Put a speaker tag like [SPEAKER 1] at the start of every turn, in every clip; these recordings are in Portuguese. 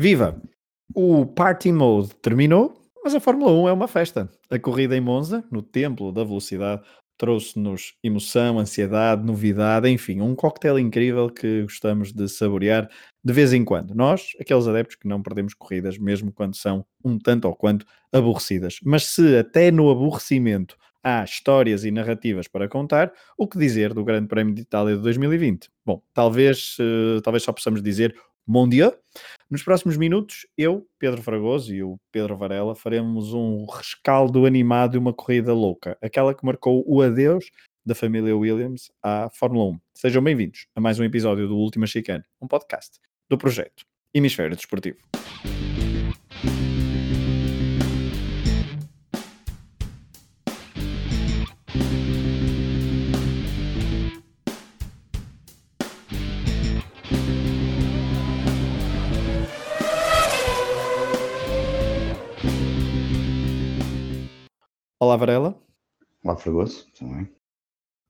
[SPEAKER 1] Viva! O Party Mode terminou, mas a Fórmula 1 é uma festa. A corrida em Monza, no Templo da Velocidade, trouxe-nos emoção, ansiedade, novidade, enfim, um coquetel incrível que gostamos de saborear de vez em quando. Nós, aqueles adeptos que não perdemos corridas, mesmo quando são um tanto ou quanto aborrecidas. Mas se até no aborrecimento há histórias e narrativas para contar, o que dizer do Grande Prémio de Itália de 2020? Bom, talvez, uh, talvez só possamos dizer Bom dia. Nos próximos minutos, eu, Pedro Fragoso e o Pedro Varela faremos um rescaldo animado de uma corrida louca, aquela que marcou o adeus da família Williams à Fórmula 1. Sejam bem-vindos a mais um episódio do Última Chicane, um podcast do projeto Hemisfério Desportivo. Olá, Varela.
[SPEAKER 2] Olá, Fragoso. Tudo bem?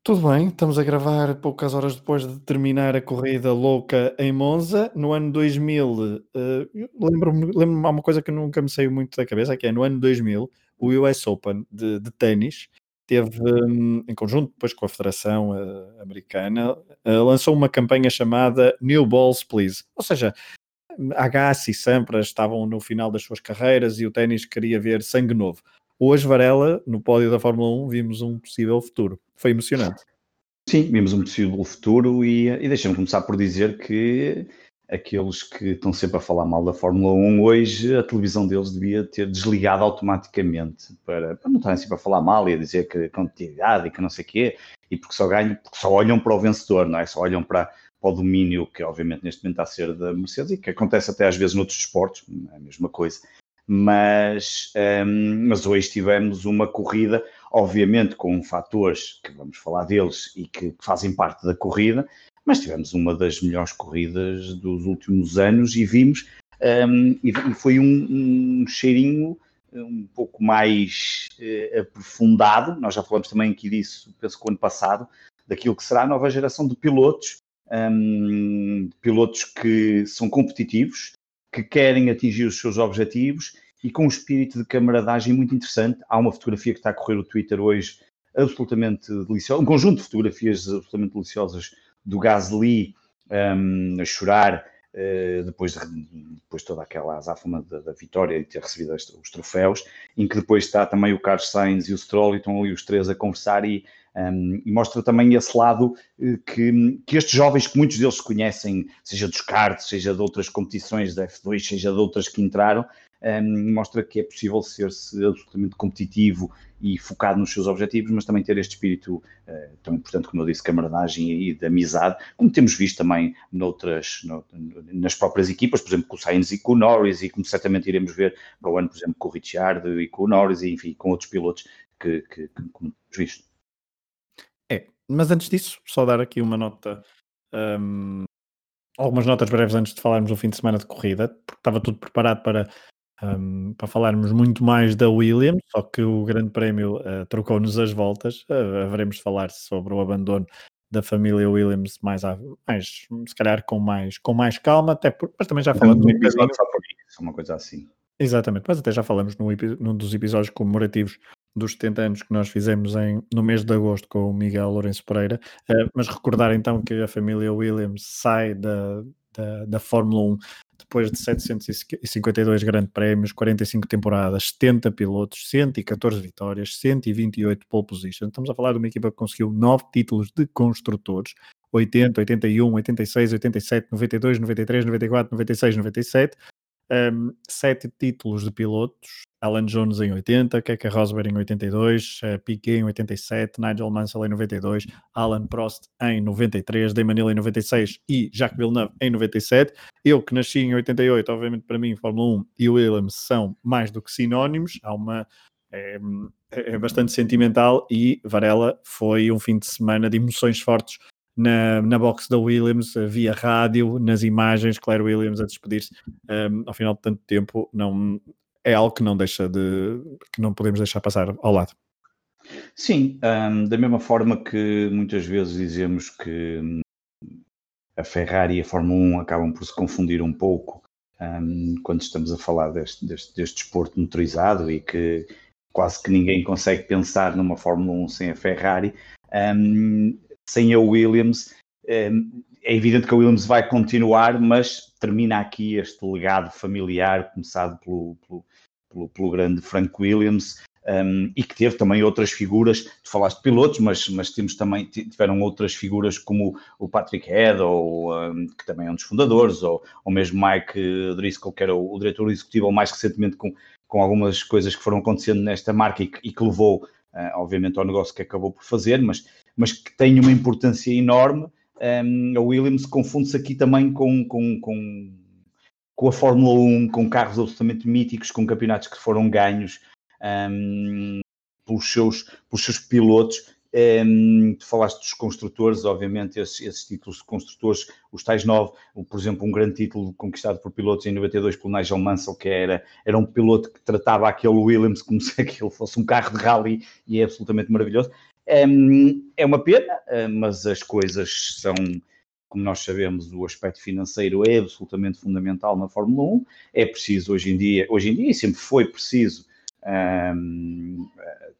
[SPEAKER 1] Tudo bem, estamos a gravar poucas horas depois de terminar a corrida louca em Monza. No ano 2000, uh, lembro-me lembro há uma coisa que nunca me saiu muito da cabeça, que é no ano 2000, o US Open de, de ténis teve, um, em conjunto depois com a Federação uh, Americana, uh, lançou uma campanha chamada New Balls Please. Ou seja, Agassi e Sampras estavam no final das suas carreiras e o ténis queria ver sangue novo. Hoje, Varela, no pódio da Fórmula 1, vimos um possível futuro. Foi emocionante.
[SPEAKER 2] Sim, vimos um possível futuro e, e deixa-me começar por dizer que aqueles que estão sempre a falar mal da Fórmula 1, hoje a televisão deles devia ter desligado automaticamente para, para não estarem sempre a falar mal e a dizer que competitividade e que não sei o quê, e porque só ganham, porque só olham para o vencedor, não é? Só olham para, para o domínio que obviamente neste momento está a ser da Mercedes e que acontece até às vezes noutros esportes, é a mesma coisa mas, um, mas hoje tivemos uma corrida, obviamente com fatores que vamos falar deles e que fazem parte da corrida, mas tivemos uma das melhores corridas dos últimos anos e vimos, um, e, e, foi um, um, cheirinho um pouco mais uh, aprofundado, nós já falamos também aqui disso, penso que o ano passado, daquilo que será a nova geração de pilotos, um, pilotos que são competitivos, que querem atingir os seus objetivos e com um espírito de camaradagem muito interessante. Há uma fotografia que está a correr o Twitter hoje absolutamente deliciosa, um conjunto de fotografias absolutamente deliciosas do Gasly um, a chorar uh, depois, de, depois de toda aquela azáfama da, da, vitória e ter recebido os troféus, em que depois está também o Carlos Sainz e o Stroll e estão ali os três a conversar e um, e mostra também esse lado uh, que, que estes jovens, que muitos deles conhecem, seja dos karts, seja de outras competições da F2, seja de outras que entraram, um, mostra que é possível ser-se absolutamente competitivo e focado nos seus objetivos, mas também ter este espírito uh, tão importante, como eu disse, camaradagem e de amizade, como temos visto também noutras, no, nas próprias equipas, por exemplo, com o Sainz e com o Norris, e como certamente iremos ver para o ano, por exemplo, com o Richard e com o Norris, e enfim, com outros pilotos que, que, que como temos visto.
[SPEAKER 1] É, mas antes disso, só dar aqui uma nota, um, algumas notas breves antes de falarmos do fim de semana de corrida, porque estava tudo preparado para, um, para falarmos muito mais da Williams, só que o Grande Prémio uh, trocou-nos as voltas. Uh, haveremos de falar sobre o abandono da família Williams mais, a, mais se calhar com mais, com mais calma, até por, mas também já falamos um
[SPEAKER 2] episódio só por isso, uma coisa assim.
[SPEAKER 1] Exatamente, mas até já falamos num, num dos episódios comemorativos dos 70 anos que nós fizemos em, no mês de agosto com o Miguel Lourenço Pereira, uh, mas recordar então que a família Williams sai da, da, da Fórmula 1 depois de 752 grandes prémios, 45 temporadas, 70 pilotos, 114 vitórias, 128 pole positions. Estamos a falar de uma equipa que conseguiu 9 títulos de construtores, 80, 81, 86, 87, 92, 93, 94, 96, 97 um, sete títulos de pilotos, Alan Jones em 80, Keke Rosberg em 82, uh, Piquet em 87, Nigel Mansell em 92, Alan Prost em 93, Damon Hill em 96 e Jacques Villeneuve em 97. Eu que nasci em 88, obviamente para mim Fórmula 1 e Williams são mais do que sinónimos, há uma é, é, bastante sentimental e Varela foi um fim de semana de emoções fortes na, na box da Williams, via rádio, nas imagens, Claire Williams a despedir-se um, ao final de tanto tempo, não, é algo que não deixa de que não podemos deixar passar ao lado.
[SPEAKER 2] Sim, um, da mesma forma que muitas vezes dizemos que hum, a Ferrari e a Fórmula 1 acabam por se confundir um pouco um, quando estamos a falar deste, deste, deste desporto motorizado e que quase que ninguém consegue pensar numa Fórmula 1 sem a Ferrari, um, sem a Williams. Um, é evidente que a Williams vai continuar, mas termina aqui este legado familiar, começado pelo, pelo, pelo, pelo grande Frank Williams, um, e que teve também outras figuras, tu falaste de pilotos, mas, mas temos também, tiveram outras figuras como o Patrick Head, ou, um, que também é um dos fundadores, ou, ou mesmo Mike Driscoll, que era o, o diretor executivo, ou mais recentemente com, com algumas coisas que foram acontecendo nesta marca e que, e que levou, uh, obviamente, ao negócio que acabou por fazer, mas, mas que tem uma importância enorme. Um, a Williams confunde-se aqui também com, com, com, com a Fórmula 1, com carros absolutamente míticos, com campeonatos que foram ganhos um, pelos, seus, pelos seus pilotos. Um, tu falaste dos construtores, obviamente, esses, esses, títulos de construtores, os tais nove, por exemplo, um grande título conquistado por pilotos em 92 pelo Nigel Mansell, que era, era um piloto que tratava aquele Williams como se aquilo fosse um carro de rally e é absolutamente maravilhoso. É uma pena, mas as coisas são, como nós sabemos, o aspecto financeiro é absolutamente fundamental na Fórmula 1. É preciso hoje em dia, hoje em dia e sempre foi preciso um,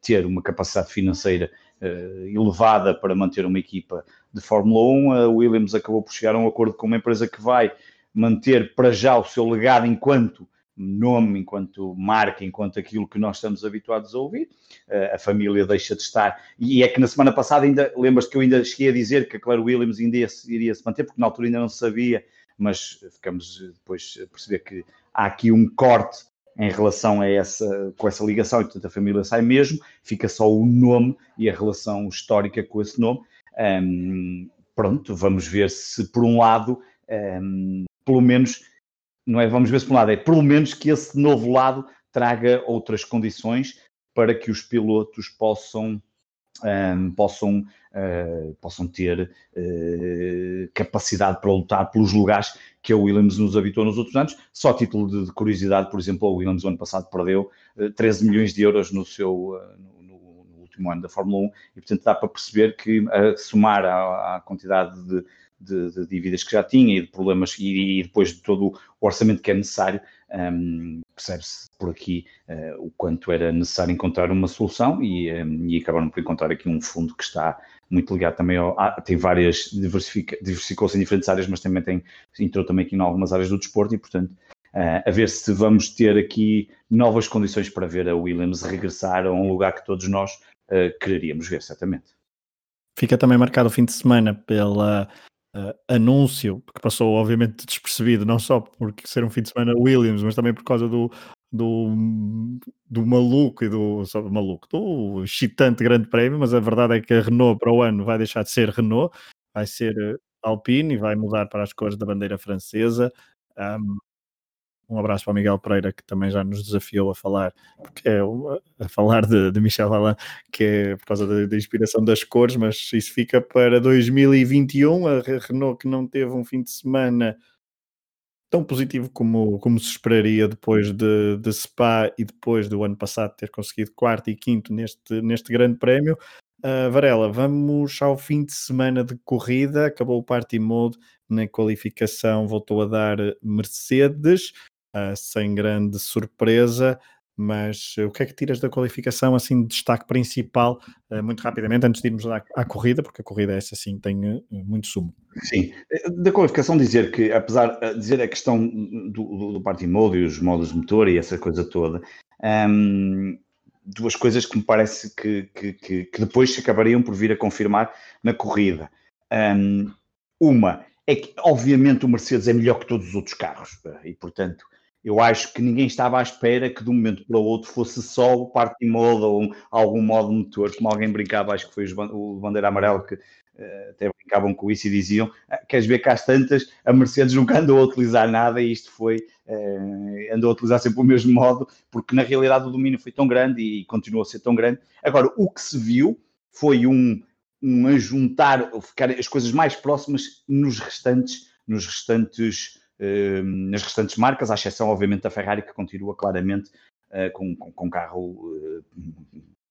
[SPEAKER 2] ter uma capacidade financeira uh, elevada para manter uma equipa de Fórmula 1. A Williams acabou por chegar a um acordo com uma empresa que vai manter para já o seu legado enquanto nome, enquanto marca, enquanto aquilo que nós estamos habituados a ouvir. Uh, a família deixa de estar. E é que na semana passada, ainda lembras que eu ainda cheguei a dizer que a Claire Williams ainda iria, iria se manter, porque na altura ainda não se sabia, mas ficamos depois a perceber que há aqui um corte em relação a essa, com essa ligação, e portanto a família sai mesmo, fica só o nome e a relação histórica com esse nome. Um, pronto, vamos ver se por um lado, um, pelo menos, não é vamos ver se por um lado, é pelo menos que esse novo lado traga outras condições para que os pilotos possam um, possam, uh, possam ter uh, capacidade para lutar pelos lugares que a Williams nos habitou nos outros anos. Só a título de, de curiosidade, por exemplo, a Williams ano passado perdeu uh, eh, 13 milhões de euros no seu no, último ano da Fórmula 1 e, portanto, dá para perceber que a somar à, à quantidade de, de, de, dívidas que já tinha e de problemas e, e depois de todo o orçamento que é necessário, um, percebe-se por aqui uh, o quanto era necessário encontrar uma solução e, um, e, acabaram por encontrar aqui um fundo que está muito ligado também ao, tem várias, diversificou-se em diferentes áreas, mas também tem, entrou também aqui em algumas áreas do desporto e, portanto, uh, a ver se vamos ter aqui novas condições para ver a Williams regressar a um lugar que todos nós uh, quereríamos ver, certamente.
[SPEAKER 1] Fica também marcado o fim de semana pela uh, anúncio, que passou obviamente despercebido, não só por ser um fim de semana Williams, mas também por causa do, do, do maluco e do, só, maluco, do excitante grande prémio, mas a verdade é que a Renault para o ano vai deixar de ser Renault, vai ser eh, Alpine e vai mudar para as cores da bandeira francesa. Um, um abraço para o Miguel Pereira, que também já nos desafiou a falar, é a falar de, de Michel Alain, que é por causa da, da, inspiração das cores, mas isso fica para 2021. A Renault que não teve um fim de semana tão positivo como, como se esperaria depois de, de Spa e depois do ano passado ter conseguido quarto e quinto neste, neste grande prémio. Uh, Varela, vamos ao fim de semana de corrida. Acabou o party mode na qualificação, voltou a dar Mercedes uh, sem grande surpresa. Mas uh, o que é que tiras da qualificação, assim, de destaque principal, uh, muito rapidamente, antes de irmos à, à, corrida, porque a corrida essa sim tem muito sumo.
[SPEAKER 2] Sim, da qualificação dizer que, apesar de dizer a questão do, do party mode e os modos de motor e essa coisa toda, um, duas coisas que me parece que, que, que, que, depois se acabariam por vir a confirmar na corrida. Um, uma é que, obviamente, o Mercedes é melhor que todos os outros carros e, portanto, eu acho que ninguém estava à espera que de um momento para o outro fosse só o party mode ou algum modo motor, como alguém brincava, acho que foi o Bandeira Amarelo que uh, até brincavam com isso e diziam, ah, queres ver que às tantas a Mercedes nunca andou a utilizar nada e isto foi, uh, andou a utilizar sempre o mesmo modo, porque na realidade o domínio foi tão grande e continuou a ser tão grande. Agora, o que se viu foi um, um ajuntar, ficar as coisas mais próximas nos restantes, nos restantes nas restantes marcas, à exceção, obviamente, da Ferrari, que continua claramente uh, com, com, com, carro uh,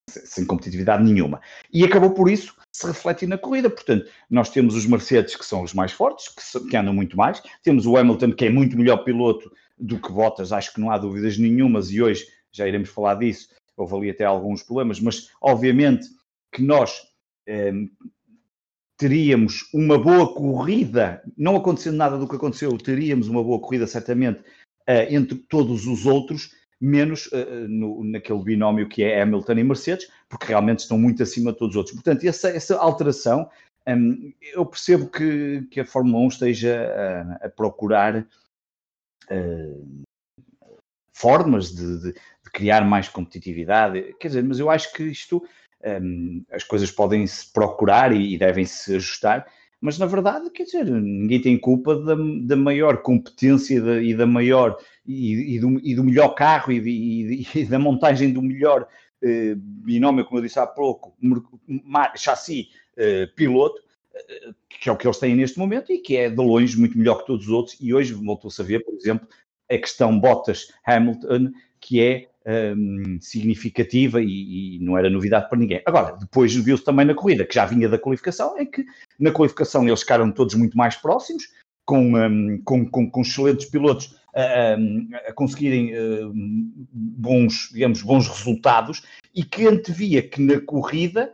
[SPEAKER 2] sem competitividade nenhuma. E acabou por isso se refletir na corrida. Portanto, nós temos os Mercedes que são os mais fortes, que, que andam muito mais, temos o Hamilton que é muito melhor piloto do que Bottas, acho que não há dúvidas nenhumas, e hoje já iremos falar disso. Houve ali até alguns problemas, mas obviamente que nós eh, teríamos uma boa corrida, não acontecendo nada do que aconteceu, teríamos uma boa corrida certamente uh, entre todos os outros, menos uh, no, naquele binómio que é Hamilton e Mercedes, porque realmente estão muito acima de todos os outros. Portanto, essa, essa alteração, um, eu percebo que, que, a Fórmula 1 esteja a, a procurar uh, formas de, de, de, criar mais competitividade, quer dizer, mas eu acho que isto um, as coisas podem se procurar e, e devem se ajustar, mas na verdade, quer dizer, ninguém tem culpa da, da maior competência e da, e da maior e, e, do, e, do, melhor carro e, e da montagem do melhor eh, binómio, como eu disse há pouco, chassi eh, piloto, eh, que é o que eles têm neste momento e que é de longe muito melhor que todos os outros. E hoje voltou-se a ver, por exemplo, a questão Bottas-Hamilton, que é um, significativa e, e, não era novidade para ninguém. Agora, depois viu-se também na corrida, que já vinha da qualificação, é que na qualificação eles ficaram todos muito mais próximos, com, um, com, com, com, excelentes pilotos a, a conseguirem um, bons, digamos, bons resultados e que antevia que na corrida,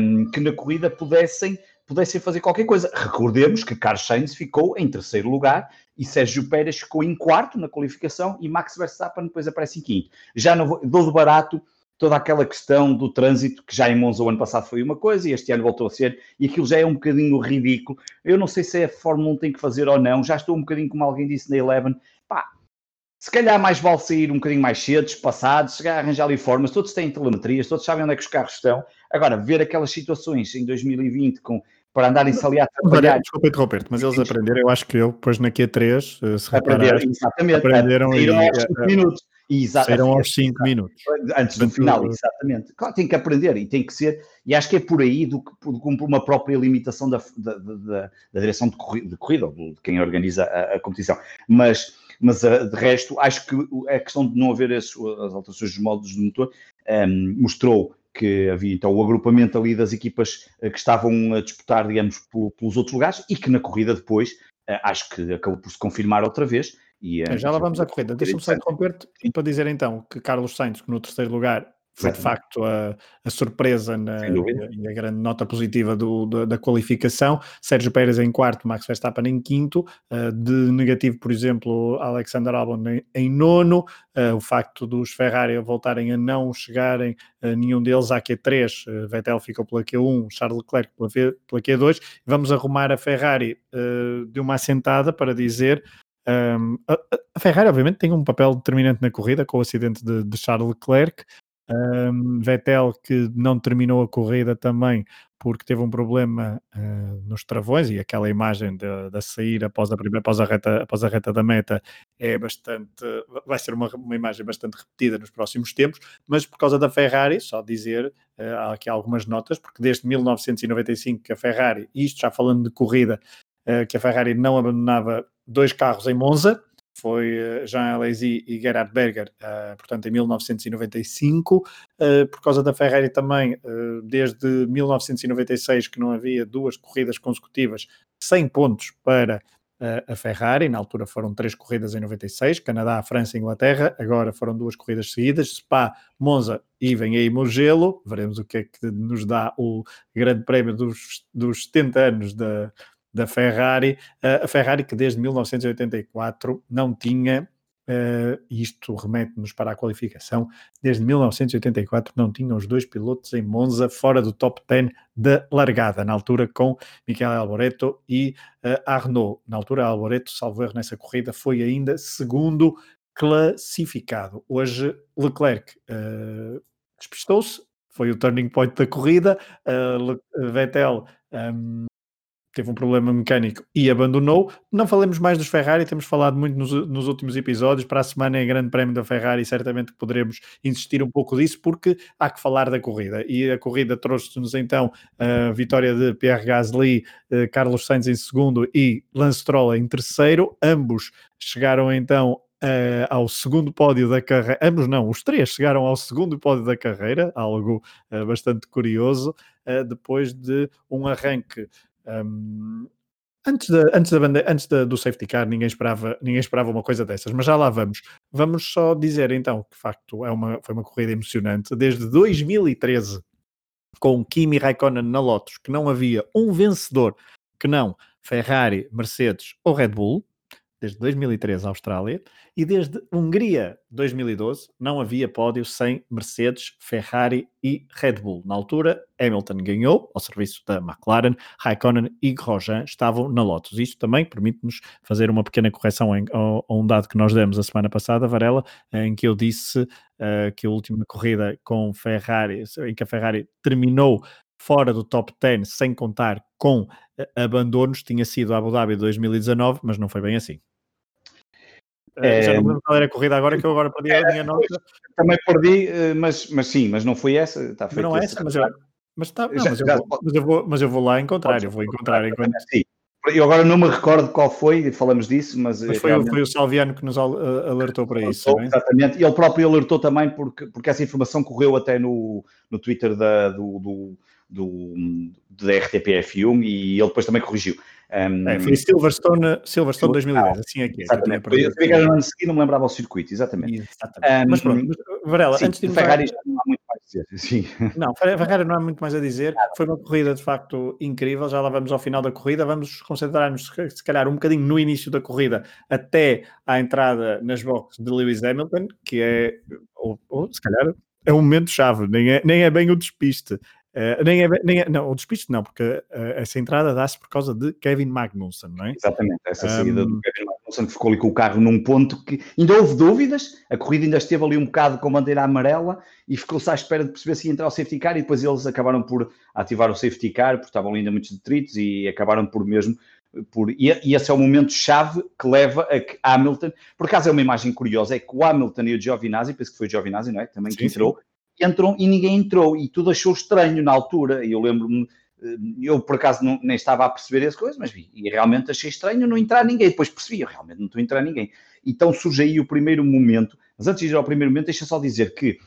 [SPEAKER 2] hum, que na corrida pudessem pudessem fazer qualquer coisa. Recordemos que Carlos Sainz ficou em terceiro lugar e Sérgio Pérez ficou em quarto na qualificação e Max Verstappen depois aparece em quinto. Já não dou de barato toda aquela questão do trânsito, que já em Monza o ano passado foi uma coisa e este ano voltou a ser, e aquilo já é um bocadinho ridículo. Eu não sei se a Fórmula 1 tem que fazer ou não, já estou um bocadinho como alguém disse na Eleven, pá, se calhar mais vale sair um bocadinho mais cedo, passados, chegar a arranjar ali formas, todos têm telemetrias, todos sabem onde é que os carros estão. Agora, ver aquelas situações em 2020 com para andarem-se ali a trabalhar.
[SPEAKER 1] Desculpa interromper mas eles aprenderam, eu acho que eu, depois na Q3, eh, se
[SPEAKER 2] aprenderam, exatamente,
[SPEAKER 1] aprenderam
[SPEAKER 2] e, aos 5 minutos.
[SPEAKER 1] Saíram aos 5 minudos.
[SPEAKER 2] Antes do final, exatamente. Claro, tem que aprender e tem que ser, e acho que é por aí do que por uma própria limitação da, da, da, da direção de corrida, de corrida, ou de quem organiza a, a competição. Mas, mas eh, de resto, acho que a questão de não haver as, as alterações dos modos do motor um, ehm, mostrou que havia então o agrupamento ali das equipas eh, que estavam a disputar, digamos, pelos outros lugares e que na corrida depois eh, acho que acabou por se confirmar outra vez. E,
[SPEAKER 1] eh, Já lá vamos à corrida. Deixa-me só interromper-te para dizer então que Carlos Sainz, que no terceiro lugar foi de facto a, a surpresa na, e a grande nota positiva do, da, da, qualificação. Sérgio Pérez em quarto, Max Verstappen em quinto. Uh, de negativo, por exemplo, Alexander Albon em, em nono. Uh, o facto dos Ferrari voltarem a não chegarem, uh, nenhum deles à Q3. Vettel ficou pela Q1, Charles Leclerc pela, pela Q2. Vamos arrumar a Ferrari de uma assentada para dizer um, a, a, Ferrari, obviamente, tem um papel determinante na corrida com o acidente de, de Charles Leclerc, um, Vettel que não terminou a corrida também porque teve um problema uh, nos travões e aquela imagem da sair após a primeira após a reta após a reta da meta é bastante vai ser uma, uma imagem bastante repetida nos próximos tempos mas por causa da Ferrari só dizer uh, há aqui algumas notas porque desde 1995 que a Ferrari isto já falando de corrida uh, que a Ferrari não abandonava dois carros em Monza foi eh, Jean Alesi e Gerhard Berger, uh, portanto em 1995, uh, eh, por causa da Ferrari também, desde 1996 que não havia duas corridas consecutivas sem pontos para a Ferrari, na altura foram três corridas em 96, Canadá, França e Inglaterra, agora foram duas corridas seguidas, Spa, Monza e vem aí Mugello, veremos o que é que nos dá o grande prémio dos, dos 70 anos da, da Ferrari, a Ferrari que desde 1984 não tinha, uh, isto remete-nos para a qualificação, desde 1984 não tinha os dois pilotos em Monza fora do top 10 da largada, na altura com Michele Alboreto e uh, Arnaud. Na altura, Alboreto, salvo erro nessa corrida, foi ainda segundo classificado. Hoje, Leclerc despistou-se, foi o turning point da corrida, Vettel um, teve um problema mecânico e abandonou. Não falemos mais dos Ferrari, temos falado muito nos, nos, últimos episódios. Para a semana é grande prémio da Ferrari, certamente poderemos insistir um pouco disso, porque há que falar da corrida. E a corrida trouxe-nos então a vitória de Pierre Gasly, Carlos Sainz em segundo e Lance Stroll em terceiro. Ambos chegaram então uh, ao segundo pódio da carreira. Ambos não, os três chegaram ao segundo pódio da carreira, algo uh, bastante curioso, uh, depois de um arranque. Um, antes, da, antes, da antes da, do safety car, ninguém esperava, ninguém esperava uma coisa dessas, mas já lá vamos. Vamos só dizer então que, de facto, é uma, foi uma corrida emocionante. Desde 2013, com Kimi Raikkonen na Lotus, que não havia um vencedor que não Ferrari, Mercedes ou Red Bull, desde 2013 Austrália, e desde Hungria 2012 não havia pódio sem Mercedes, Ferrari e Red Bull. Na altura, Hamilton ganhou ao serviço da McLaren, Raikkonen e Grosjean estavam na Lotus. Isto também permite-nos fazer uma pequena correção em, a, um dado que nós demos a semana passada, Varela, em que eu disse uh, que a última corrida com Ferrari, em que a Ferrari terminou fora do top 10, sem contar com eh, abandonos, tinha sido Abu Dhabi 2019, mas não foi bem assim. É, já não lembro qual era a corrida agora, que eu agora perdi a minha nota.
[SPEAKER 2] Também perdi, eh, mas, mas sim, mas não foi essa. Está
[SPEAKER 1] mas não é essa, mas, eu, mas, tá, não, já, mas, eu vou, mas, eu vou, mas eu vou lá encontrar, eu vou encontrar. encontrar.
[SPEAKER 2] Sim. Eu agora não me recordo qual foi, falamos disso, mas.
[SPEAKER 1] mas foi, realmente... foi, o Salviano que nos alertou para isso. Alertou,
[SPEAKER 2] exatamente, e ele próprio alertou também, porque, porque essa informação correu até no, no Twitter da, do, do, do, da RTPF1 e ele depois também corrigiu.
[SPEAKER 1] Um, é, foi Silverstone, Silverstone 2010, ah, assim é que é.
[SPEAKER 2] Exatamente. Que eu sabia que era no ano seguinte, não me lembrava o circuito, exatamente. exatamente.
[SPEAKER 1] Um, mas pronto, Varela,
[SPEAKER 2] sim, antes de Ferrari já não há muito mais a dizer. Sim.
[SPEAKER 1] Não, Ferrari não há muito mais a dizer. Foi uma corrida de facto incrível. Já lá vamos ao final da corrida. Vamos concentrar-nos, se calhar, um bocadinho no início da corrida até à entrada nas boxes de Lewis Hamilton, que é, ou, ou se calhar, é um momento chave, nem é, nem é bem o despiste. Uh, nem é, nem é, não, o despiste não, porque uh, essa entrada dá-se por causa de Kevin Magnussen, não é?
[SPEAKER 2] Exatamente, essa saída um... do Kevin Magnussen que ficou ali com o carro num ponto que ainda houve dúvidas, a corrida ainda esteve ali um bocado com bandeira amarela e ficou-se à espera de perceber se ia entrar o safety car e depois eles acabaram por ativar o safety car, porque estavam ainda muitos detritos e acabaram por mesmo por, e, e, esse é o momento chave que leva a que Hamilton, por acaso é uma imagem curiosa, é que o Hamilton e o Giovinazzi, penso que foi o Giovinazzi, não é? Também sim, que entrou, sim entram e ninguém entrou, e tudo achou estranho na altura. Eu lembro-me, eh, eu por acaso não, nem estava a perceber essa coisa, mas vi, e realmente achei estranho não entrar ninguém. Depois percebi, realmente não estou a entrar ninguém. Então surge aí o primeiro momento, mas antes de ir ao primeiro momento, deixa só dizer que,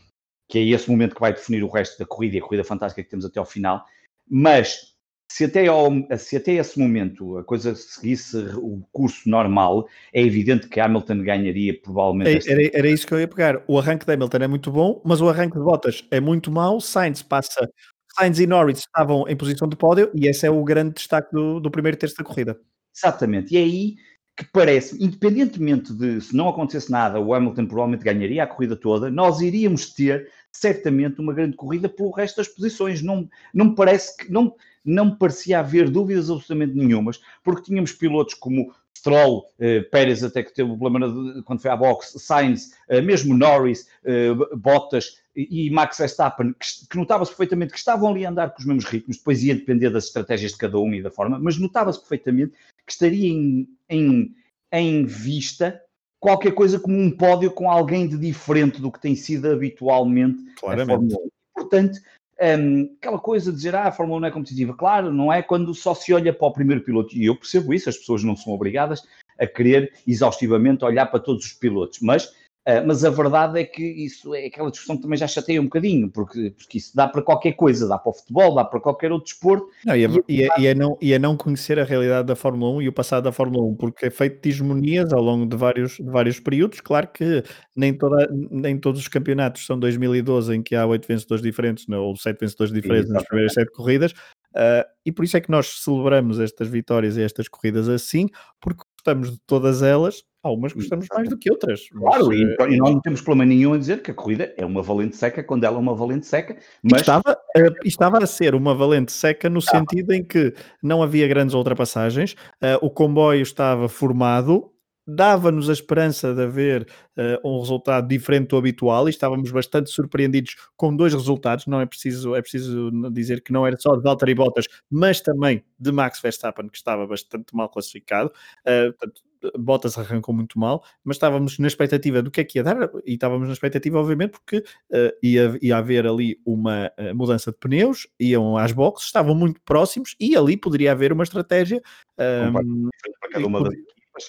[SPEAKER 2] que é esse momento que vai definir o resto da corrida e a corrida fantástica que temos até ao final, mas se até, ao, se até esse momento a coisa seguisse o curso normal, é evidente que Hamilton ganharia provavelmente.
[SPEAKER 1] Era, era, isso que eu ia pegar. O arranque de Hamilton é muito bom, mas o arranque de Bottas é muito mau. Sainz passa. Sainz e Norris estavam em posição de pódio e esse é o grande destaque do, do primeiro terço da corrida.
[SPEAKER 2] Exatamente. E é aí que parece, independentemente de se não acontecesse nada, o Hamilton provavelmente ganharia a corrida toda, nós iríamos ter certamente uma grande corrida pelo resto das posições. Não, não me parece que. Não, não parecia haver dúvidas absolutamente nenhumas, porque tínhamos pilotos como Stroll, eh, Pérez até que teve o problema de, quando foi à boxe, Sainz, eh, mesmo Norris, eh, Bottas e, e Max Verstappen, que, que notava-se perfeitamente que estavam ali a andar com os mesmos ritmos, depois ia depender das estratégias de cada um e da forma, mas notava-se perfeitamente que estaria em, em, em vista qualquer coisa como um pódio com alguém de diferente do que tem sido habitualmente
[SPEAKER 1] Claramente. a Fórmula
[SPEAKER 2] 1. Portanto, um, aquela coisa de dizer, ah, a Fórmula 1 não é competitiva. Claro, não é quando só se olha para o primeiro piloto. E eu percebo isso, as pessoas não são obrigadas a querer exaustivamente olhar para todos os pilotos. Mas Uh, mas a verdade é que isso é aquela discussão que também já chateia um bocadinho, porque, porque isso dá para qualquer coisa, dá para o futebol, dá para qualquer outro desporto.
[SPEAKER 1] Não, e, é, e, é, e, é não, e é não conhecer a realidade da Fórmula 1 e o passado da Fórmula 1, porque é feito de hegemonias ao longo de vários, de vários períodos. Claro que nem, toda, nem todos os campeonatos são 2012 em que há oito vencedores diferentes, não, ou sete vencedores diferentes nas primeiras sete corridas, uh, e por isso é que nós celebramos estas vitórias e estas corridas assim, porque gostamos de todas elas Há umas gostamos mais do que outras.
[SPEAKER 2] Claro, mas, e, uh, e, nós não temos problema nenhum a dizer que a corrida é uma valente seca quando ela é uma valente seca. Mas...
[SPEAKER 1] Estava, estava a ser uma valente seca no ah. sentido em que não havia grandes ultrapassagens, uh, o comboio estava formado, dava-nos a esperança de haver uh, um resultado diferente do habitual e estávamos bastante surpreendidos com dois resultados. Não é preciso, é preciso dizer que não era só de Valtteri Bottas, mas também de Max Verstappen, que estava bastante mal classificado. Uh, portanto, Bottas arrancou muito mal, mas estávamos na expectativa do que é que ia dar, e estávamos na expectativa, obviamente, porque uh, ia, ia haver ali uma uh, mudança de pneus, iam às boxes, estavam muito próximos, e ali poderia haver uma estratégia. Um,
[SPEAKER 2] para cada uma das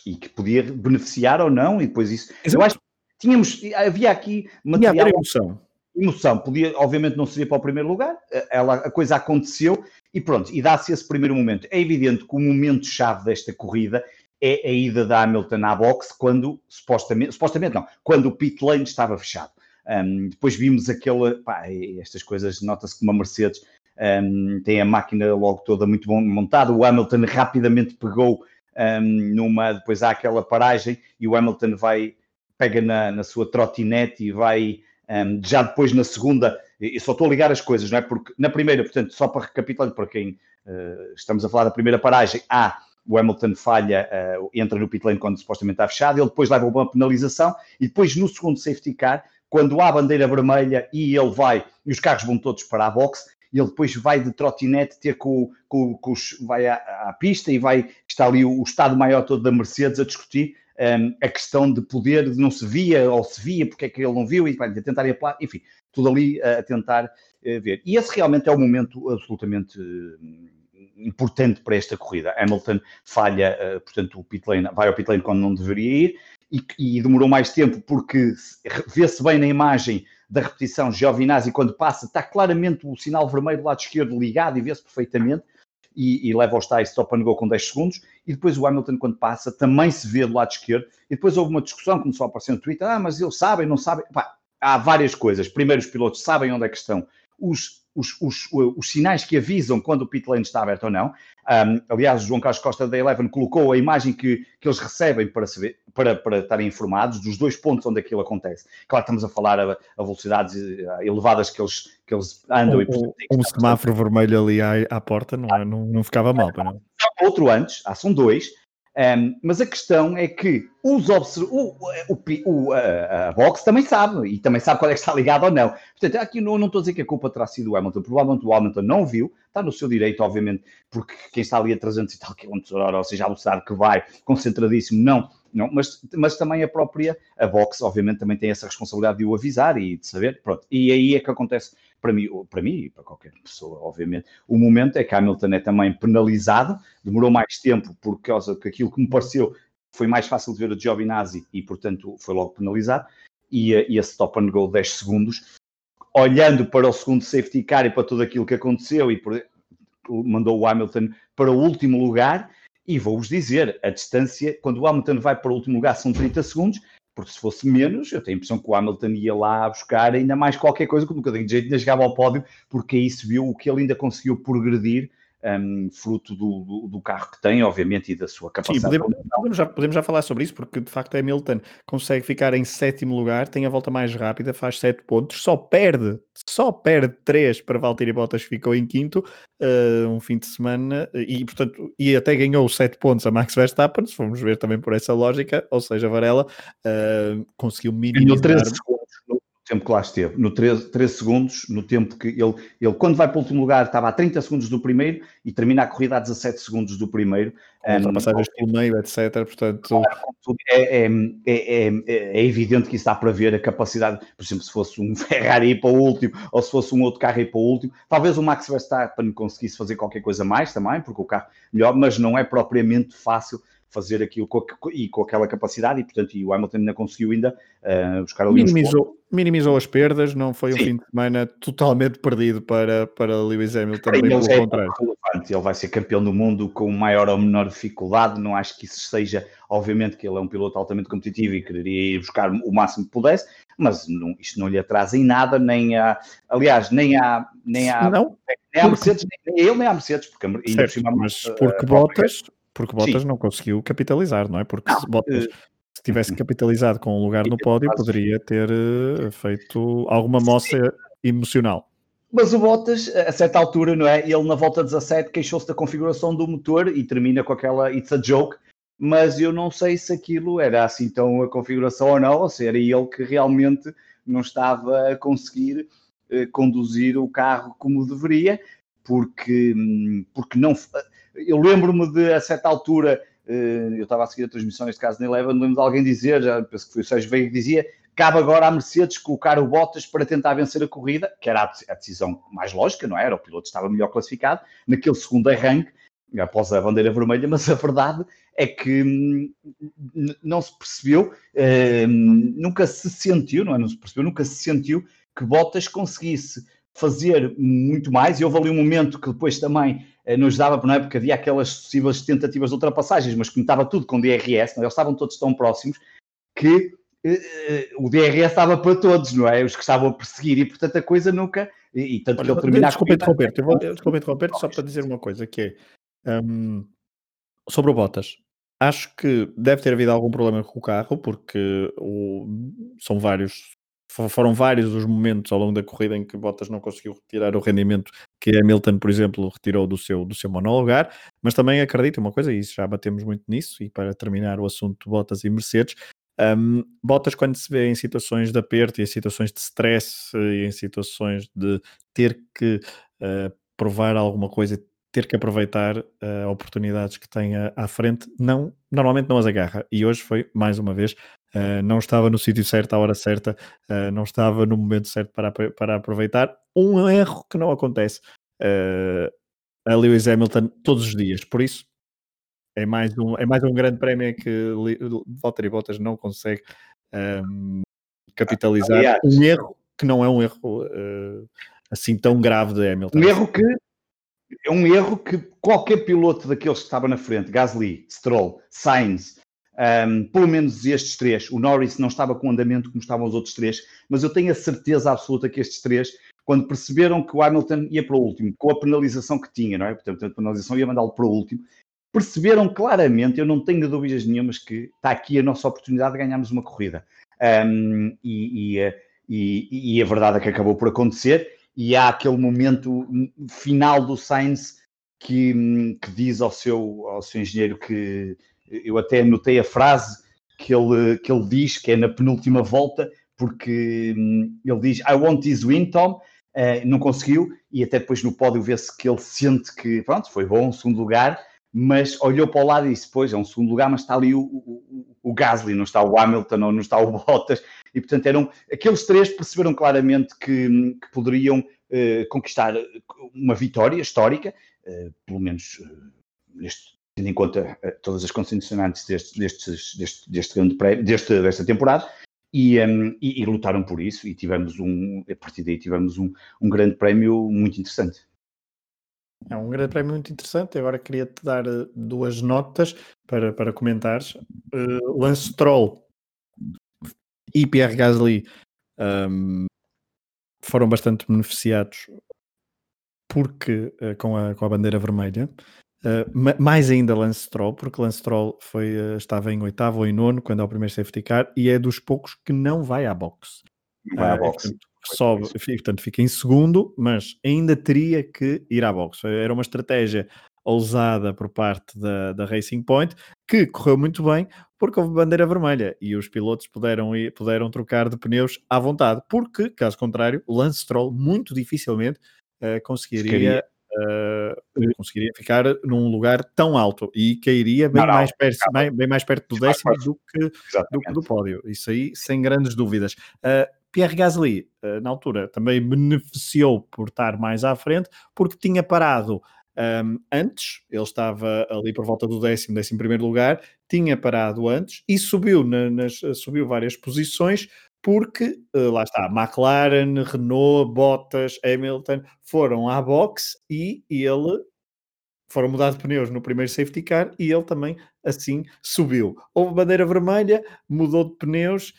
[SPEAKER 2] e que podia beneficiar ou não, e depois isso. Exato. Eu acho que tínhamos, havia aqui material.
[SPEAKER 1] emoção.
[SPEAKER 2] Emoção, podia, obviamente, não seria para o primeiro lugar, ela, a coisa aconteceu e pronto, e dá-se esse primeiro momento. É evidente que o momento-chave desta corrida é a ida da Hamilton à box quando, supostamente, supostamente não, quando o pit lane estava fechado. Um, depois vimos aquela, pá, estas coisas, nota-se que uma Mercedes um, tem a máquina logo toda muito bom montada, o Hamilton rapidamente pegou um, numa, depois há aquela paragem e o Hamilton vai, pega na, na sua trotinete e vai já depois na segunda, eu só estou a ligar as coisas, não é? Porque na primeira, portanto, só para recapitular, para quem uh, estamos a falar da primeira paragem, há o Hamilton falha, uh, entra no pit lane quando supostamente está fechado, ele depois leva uma penalização e depois no segundo safety car, quando há a bandeira vermelha e ele vai, e os carros vão todos para a box, ele depois vai de trotinete ter com, com, com os, vai à, à, pista e vai, está ali o, o Estado Maior todo da Mercedes a discutir um, a questão de poder, de não se via ou se via, porque é que ele não viu, e vai tentar apelar, enfim, tudo ali a tentar uh, ver. E esse realmente é o momento absolutamente uh, importante para esta corrida. Hamilton falha, uh, portanto, o pit lane, vai ao pit lane quando não deveria ir, e, e demorou mais tempo porque vê-se bem na imagem da repetição Giovinazzi quando passa, está claramente o sinal vermelho do lado esquerdo ligado e vê-se perfeitamente e, e, leva aos tais stop and go com 10 segundos e depois o Hamilton quando passa também se vê do lado esquerdo e depois houve uma discussão, começou a aparecer no Twitter, ah mas eles sabem, não sabem, Pá, há várias coisas, primeiro os pilotos sabem onde é que estão os os, os, os, sinais que avisam quando o pit lane está aberto ou não. Um, aliás, o João Carlos Costa da Eleven colocou a imagem que, que eles recebem para, saber, para, para estarem informados dos dois pontos onde aquilo acontece. Claro, estamos a falar a, a velocidades eh, elevadas que eles, que eles andam. Um, e,
[SPEAKER 1] portanto, um semáforo vermelho ali à, à porta não, é, não, não ficava mal. Não.
[SPEAKER 2] Outro antes, ah, são dois, um, mas a questão é que os o, o, o, a, a Vox também sabe, e também sabe qual é que está ligado ou não. Portanto, aqui não, não estou a dizer que a culpa terá sido o Hamilton, provavelmente o Hamilton não viu, está no seu direito, obviamente, porque quem está ali a 300 e tal km hora, ou seja, a que vai, concentradíssimo, não, não, mas, mas também a própria, a Vox, obviamente, também tem essa responsabilidade de o avisar e de saber, pronto. E aí é que acontece para mim, para mim e para qualquer pessoa, obviamente, o momento é que Hamilton é também penalizado, demorou mais tempo por causa que aquilo que me pareceu foi mais fácil de ver o Giovinazzi e, portanto, foi logo penalizado, e, e a stop and go 10 segundos, olhando para o segundo safety car e para tudo aquilo que aconteceu e por, mandou o Hamilton para o último lugar, e vou-vos dizer, a distância, quando o Hamilton vai para o último lugar são 30 segundos, porque se fosse menos, eu tenho a impressão que o Hamilton ia lá buscar ainda mais qualquer coisa, com um bocadinho de jeito, ainda chegava ao pódio, porque aí se viu o que ele ainda conseguiu progredir um, fruto do, do, do, carro que tem, obviamente, e da sua capacidade.
[SPEAKER 1] Sim, podemos, podemos, já, podemos já falar sobre isso, porque de facto Hamilton. Consegue ficar em sétimo lugar, tem a volta mais rápida, faz sete pontos, só perde, só perde três para Valtteri Bottas, ficou em quinto, uh, um fim de semana, e portanto, e até ganhou sete pontos a Max Verstappen, se formos ver também por essa lógica, ou seja, Varela uh, conseguiu minimizar...
[SPEAKER 2] Ganhou 13 segundos tempo que lá esteve, no 13, 13 segundos, no tempo que ele, ele, quando vai para o último lugar, estava a 30 segundos do primeiro e termina a corrida a 17 segundos do primeiro.
[SPEAKER 1] Ultrapassagens um, pelo meio, etc. Portanto,
[SPEAKER 2] é, é, é, é, evidente que isso dá para ver a capacidade, por exemplo, se fosse um Ferrari ir para o último ou se fosse um outro carro ir para o último, talvez o Max Verstappen conseguisse fazer qualquer coisa mais também, porque o carro melhor, mas não é propriamente fácil fazer aquilo com, e com aquela capacidade, e portanto e o Hamilton ainda conseguiu ainda uh, buscar ali
[SPEAKER 1] minimizou, minimizou as perdas, não foi Sim. um fim de semana totalmente perdido para, para Lewis Hamilton, bem pelo é contrário.
[SPEAKER 2] Relevante. Ele vai ser campeão do mundo com maior ou menor dificuldade, não acho que isso seja, obviamente que ele é um piloto altamente competitivo e quereria ir buscar o máximo que pudesse, mas não, isto não lhe atrasa em nada, nem a, aliás, nem a, nem a, não, nem a Mercedes, nem a ele, nem a Mercedes, porque
[SPEAKER 1] certo, mas porque Bottas, porque Bottas Sim. não conseguiu capitalizar, não é? Porque não, se Bottas se tivesse uhum. capitalizado com um lugar no pódio, poderia ter uh, feito alguma moça emocional.
[SPEAKER 2] Mas o Bottas, a certa altura, não é? Ele na volta 17 queixou-se da configuração do motor e termina com aquela It's a joke, mas eu não sei se aquilo era assim tão a configuração ou não, ou se era ele que realmente não estava a conseguir uh, conduzir o carro como deveria, porque, hum, porque não eu lembro-me de, a certa altura, eh, eu estava a seguir a transmissão, neste caso na Eleven, lembro de alguém dizer, já penso que foi o Sérgio Veiga que dizia, cabe agora à Mercedes colocar o Bottas para tentar vencer a corrida, que era a decisão mais lógica, não era? O piloto estava melhor classificado, naquele segundo arranque, após a bandeira vermelha, mas a verdade é que hum, não se percebeu, hum, nunca se sentiu, não é? Não se percebeu, nunca se sentiu que Bottas conseguisse fazer muito mais, e houve ali um momento que depois também eh, nos dava, não é? Porque havia aquelas sucessivas tentativas de ultrapassagens, mas como estava tudo com DRS, não é? eles estavam todos tão próximos que eh, o DRS estava para todos, não é? Os que estavam a perseguir, e portanto a coisa nunca. E, e tanto
[SPEAKER 1] Olha,
[SPEAKER 2] que ele terminar.
[SPEAKER 1] Desculpa interromper-te, desculpa interromper só para dizer uma coisa que é um, sobre o Bottas. Acho que deve ter havido algum problema com o carro, porque o, são vários, foram vários os momentos ao longo da corrida em que Bottas não conseguiu retirar o rendimento que Hamilton, por exemplo, retirou do seu, do seu monolugar, mas também acredito uma coisa, e já batemos muito nisso, e para terminar o assunto Bottas e Mercedes, um, Bottas, quando se vê em situações de aperto e em situações de stress e em situações de ter que uh, provar alguma coisa, ter que aproveitar uh, oportunidades que tem à frente, não, normalmente não as agarra. E hoje foi, mais uma vez, uh, não estava no sítio certo, à hora certa, não estava no momento certo para, para aproveitar. Um erro que não acontece a Lewis Hamilton todos os dias. Por isso, é mais um, é mais um grande prémio que Valtteri Bottas não consegue um, capitalizar. Aliás, um erro que não é um erro uh, assim tão grave de Hamilton.
[SPEAKER 2] Um erro que é um erro que qualquer piloto daqueles que estava na frente, Gasly, Stroll, Sainz, um, pelo menos estes três, o Norris não estava com andamento como estavam os outros três, mas eu tenho a certeza absoluta que estes três, quando perceberam que o Hamilton ia para o último, com a penalização que tinha, não é? Portanto, a penalização ia mandá-lo para o último, perceberam claramente, eu não tenho dúvidas nenhumas, que está aqui a nossa oportunidade de ganharmos uma corrida. Um, e, e, e, e, a verdade é que acabou por acontecer, e há aquele momento final do Sainz que, que diz ao seu, ao seu engenheiro que eu até anotei a frase que ele, que ele diz, que é na penúltima volta, porque hum, ele diz I want this win, Tom. Uh, não conseguiu, e até depois no pódio vê-se que ele sente que, pronto, foi bom, segundo lugar, mas olhou para o lado e disse: Pois, é um segundo lugar, mas está ali o, o, o Gasly, não está o Hamilton ou não está o Bottas, e portanto eram aqueles três perceberam claramente que, que poderiam eh, conquistar uma vitória histórica, eh, pelo menos eh, neste, tendo em conta eh, todas as condicionantes deste, deste, deste grande prémio, deste, desta temporada. E, um, e, e, lutaram por isso e tivemos um, a partir daí tivemos um, um grande prémio muito interessante.
[SPEAKER 1] É um grande prémio muito interessante. Agora queria-te dar uh, duas notas para, para comentares. Uh, Lance Stroll e Pierre Gasly um, foram bastante beneficiados porque uh, com, a, com a bandeira vermelha. Uh, mais ainda Lance Stroll, porque Lance Stroll foi, uh, estava em oitavo ou em nono quando é o primeiro safety car e é dos poucos que não vai à boxe.
[SPEAKER 2] Vai à boxe.
[SPEAKER 1] Portanto, sobe, portanto fica em segundo, mas ainda teria que ir à boxe. Era uma estratégia ousada por parte da, da Racing Point, que correu muito bem, porque houve bandeira vermelha e os pilotos puderam, ir, puderam trocar de pneus à vontade, porque, caso contrário, Lance Stroll muito dificilmente uh, conseguiria, uh, conseguiria ficar num lugar tão alto e cairia bem, não, mais, perto, bem, bem, mais perto do décimo do que do, do, pódio. Isso aí, sem grandes dúvidas. Uh, Pierre Gasly, eh, na altura, também beneficiou por estar mais à frente, porque tinha parado um, antes, ele estava ali por volta do décimo, décimo primeiro lugar, tinha parado antes e subiu, na, nas, subiu várias posições, porque uh, lá está, McLaren, Renault, Bottas, Hamilton foram à box e ele foram mudar de pneus no primeiro safety car e ele também assim subiu. Houve bandeira vermelha, mudou de pneus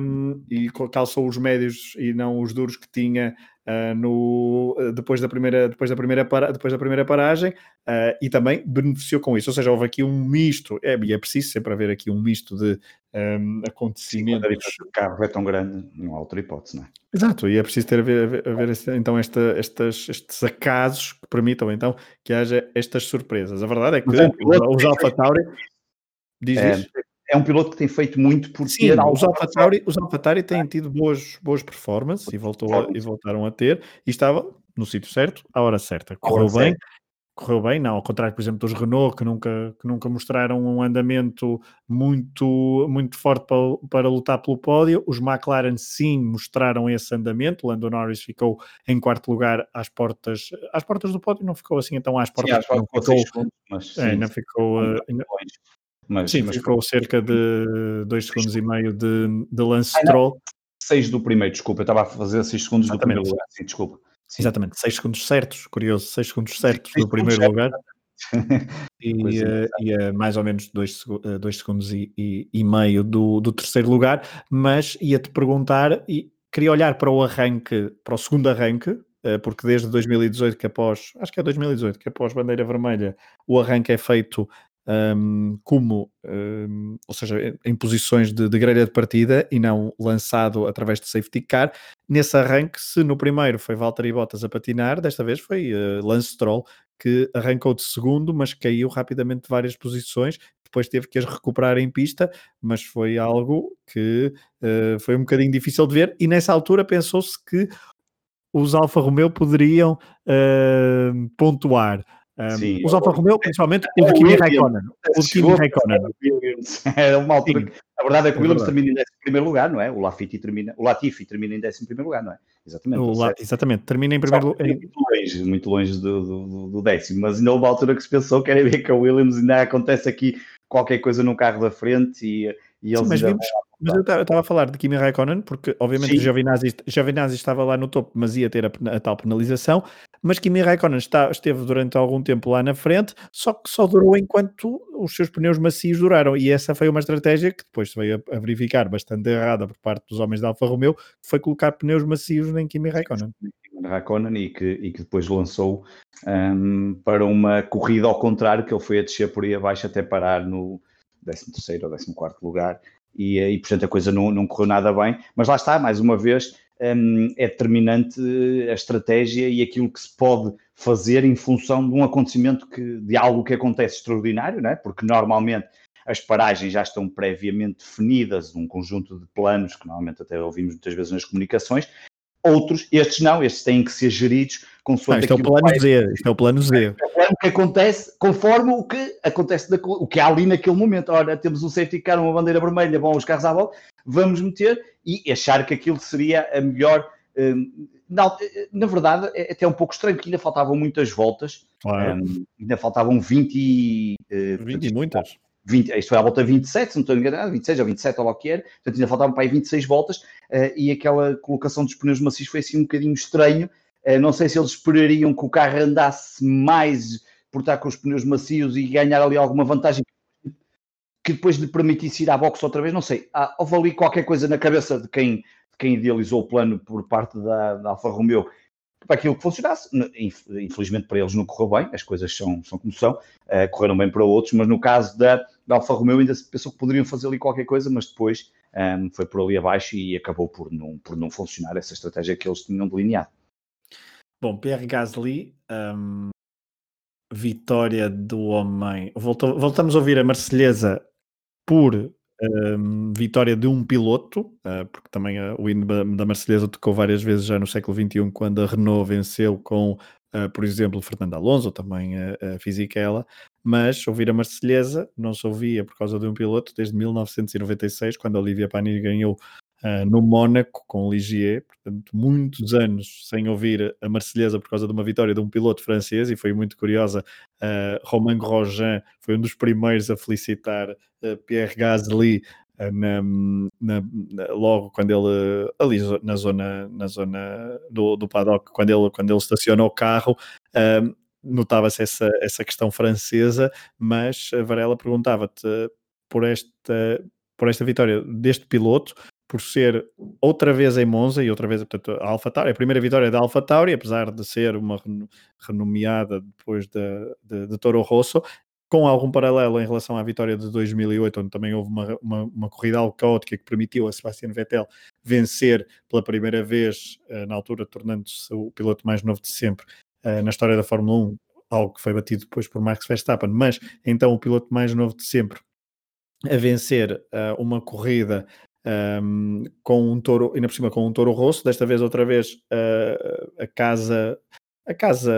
[SPEAKER 1] um, e calçou os médios e não os duros que tinha uh, no, uh, depois, da primeira, depois, da primeira para, depois da primeira paragem uh, e também beneficiou com isso. Ou seja, houve aqui um misto, é, e é preciso sempre haver aqui um misto de um, acontecimentos.
[SPEAKER 2] Sim, o carro é tão grande, não há outra hipótese, não é?
[SPEAKER 1] Exato, e é preciso ter a ver, a ver então esta, estas, estes acasos que permitam então que haja estas surpresas. A verdade é que os Alpha Tauri diz
[SPEAKER 2] é, é um piloto que tem feito muito por
[SPEAKER 1] Sim, ter os AlphaTauri, os AlphaTauri têm tido boas, boas performances e, voltou a, e voltaram a ter e estava no sítio certo, à hora certa. Correu bem, certo. correu bem, não, ao contrário, por exemplo, dos Renault, que nunca, que nunca mostraram um andamento muito, muito forte para, para lutar pelo pódio. Os McLaren sim mostraram esse andamento. Lando Norris ficou em quarto lugar às portas, às portas do pódio, não ficou assim então às portas. Sim, às
[SPEAKER 2] não ficou, segundos, mas,
[SPEAKER 1] é, não ficou, Mas, Sim, mas ficou cerca de 2 segundos e meio de, de Lance Stroll.
[SPEAKER 2] 6 do primeiro, desculpa, eu estava a fazer 6 segundos Exatamente. do primeiro lugar, sim, desculpa. Sim.
[SPEAKER 1] Exatamente, 6 segundos certos, curioso, 6 segundos certos do primeiro lugar. e, é, e é mais ou menos 2 dois, segundos e, e, e, meio do, do terceiro lugar, mas ia-te perguntar e queria olhar para o arranque, para o segundo arranque, eh, porque desde 2018 que após, acho que é 2018, que após bandeira vermelha, o arranque é feito um, como, um, ou seja, em posições de, de, grelha de partida e não lançado através de safety car. Nesse arranque, se no primeiro foi Valtteri Bottas a patinar, desta vez foi uh, Lance Stroll que arrancou de segundo, mas caiu rapidamente de várias posições. Depois teve que as recuperar em pista, mas foi algo que uh, foi um bocadinho difícil de ver. E nessa altura pensou-se que os Alfa Romeo poderiam uh, pontuar. Um, Sim, os Alfa Romeo, principalmente o de Kimi Raikkonen. O de Kimi Raikkonen.
[SPEAKER 2] É uma altura que, a verdade é que o é Williams termina em 11 lugar, não é? O Latifi termina, o Latifi termina em 11 lugar, não é?
[SPEAKER 1] Exatamente. La, exatamente, termina em primeiro lugar.
[SPEAKER 2] Muito longe, muito longe do, do, do, décimo, mas ainda houve uma altura que se pensou, querem ver que a Williams ainda acontece aqui qualquer coisa no carro da frente e, e eles Sim,
[SPEAKER 1] mas vimos, mas eu estava a falar de Kimi Raikkonen, porque obviamente Sim. o Giovinazzi, Giovinazzi estava lá no topo, mas ia ter a, a tal penalização. Mas Kimi Raikkonen está, esteve durante algum tempo lá na frente, só que só durou enquanto os seus pneus macios duraram. E essa foi uma estratégia que depois se veio a, a verificar bastante errada por parte dos homens da Alfa Romeo, que foi colocar pneus macios em Kimi Raikkonen.
[SPEAKER 2] Raikkonen e que, e que depois lançou um, para uma corrida ao contrário, que ele foi a descer por aí abaixo até parar no 13 ou 14 lugar e, e portanto a coisa não, não correu nada bem, mas lá está, mais uma vez, um, é determinante a estratégia e aquilo que se pode fazer em função de um acontecimento que, de algo que acontece extraordinário, né? porque normalmente as paragens já estão previamente definidas, num conjunto de planos que normalmente até ouvimos muitas vezes nas comunicações, Outros, estes não, estes têm que ser geridos conforme.
[SPEAKER 1] Não, isto é o plano Z, isto é o plano Z. É o plano
[SPEAKER 2] que acontece conforme o que acontece, da, o que há ali naquele momento. Ora, temos um safety car, uma bandeira vermelha, vão os carros à volta, vamos meter e achar que aquilo seria a melhor. Um, não, na verdade, é até um pouco estranho, porque ainda faltavam muitas voltas, claro. um, ainda faltavam 20 e.
[SPEAKER 1] Uh, 20 e muitas.
[SPEAKER 2] 20, isto foi à volta 27, se não estou enganado, 26 ou 27 ou lá o que era, portanto ainda faltavam para aí 26 voltas uh, e aquela colocação dos pneus macios foi assim um bocadinho estranho. Uh, não sei se eles esperariam que o carro andasse mais por estar com os pneus macios e ganhar ali alguma vantagem que depois lhe permitisse ir à box outra vez, não sei. Ah, houve ali qualquer coisa na cabeça de quem, de quem idealizou o plano por parte da, da Alfa Romeo para aquilo que funcionasse. Infelizmente para eles não correu bem, as coisas são, são como são, uh, correram bem para outros, mas no caso da, da Alfa Romeo ainda se pensou que poderiam fazer ali qualquer coisa, mas depois um, ehm, foi por ali abaixo e acabou por não, por não funcionar essa estratégia que eles tinham delineado.
[SPEAKER 1] Bom, Pierre Gasly, um, vitória do homem. Voltou, voltamos a ouvir a Marselhesa por um, vitória de um piloto, uh, porque também uh, o hino da Mercedes tocou várias vezes já no século XXI, quando a Renault venceu com, uh, por exemplo, Fernando Alonso, também a, a Fisichella, mas ouvir a Marselhesa não se ouvia por causa de um piloto desde 1996, quando Olivia Pani ganhou Uh, no Mónaco com Ligier, portanto, muitos anos sem ouvir a Marselhesa por causa de uma vitória de um piloto francês e foi muito curiosa. Uh, Romain Grosjean foi um dos primeiros a felicitar uh, Pierre Gasly na, na, logo quando ele ali na zona, na zona do, do paddock, quando ele, quando ele estaciona o carro. Notava-se essa, essa questão francesa, mas a Varela perguntava-te por esta, por esta vitória deste piloto, por ser outra vez em Monza e outra vez, portanto, a Tauri, a primeira vitória da Alfa Tauri, apesar de ser uma renomeada depois de, de, de Toro Rosso, com algum paralelo em relação à vitória de 2008, onde também houve uma, uma, uma corrida algo caótica que permitiu a Sebastian Vettel vencer pela primeira vez, uh, na altura tornando-se o piloto mais novo de sempre uh, na história da Fórmula 1, algo que foi batido depois por Max Verstappen, mas então o piloto mais novo de sempre a vencer uh, uma corrida um, com um touro, ainda por cima com um touro rosso, desta vez outra vez uh, a casa a casa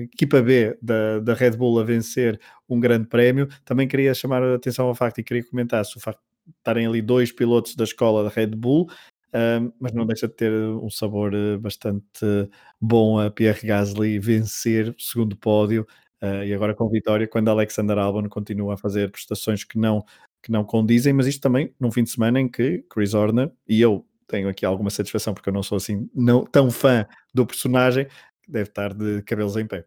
[SPEAKER 1] equipa B da, da Red Bull a vencer um grande prémio. Também queria chamar a atenção ao facto e queria comentar se o facto de estarem ali dois pilotos da escola da Red Bull, um, mas não deixa de ter um sabor eh, bastante bom a Pierre Gasly vencer segundo pódio Uh, e agora com vitória, quando Alexander Albon continua a fazer prestações que não, que não condizem, mas isto também num fim de semana em que Chris Horner, e eu tenho aqui alguma satisfação porque eu não sou assim não, tão fã do personagem, deve estar de cabelos em pé.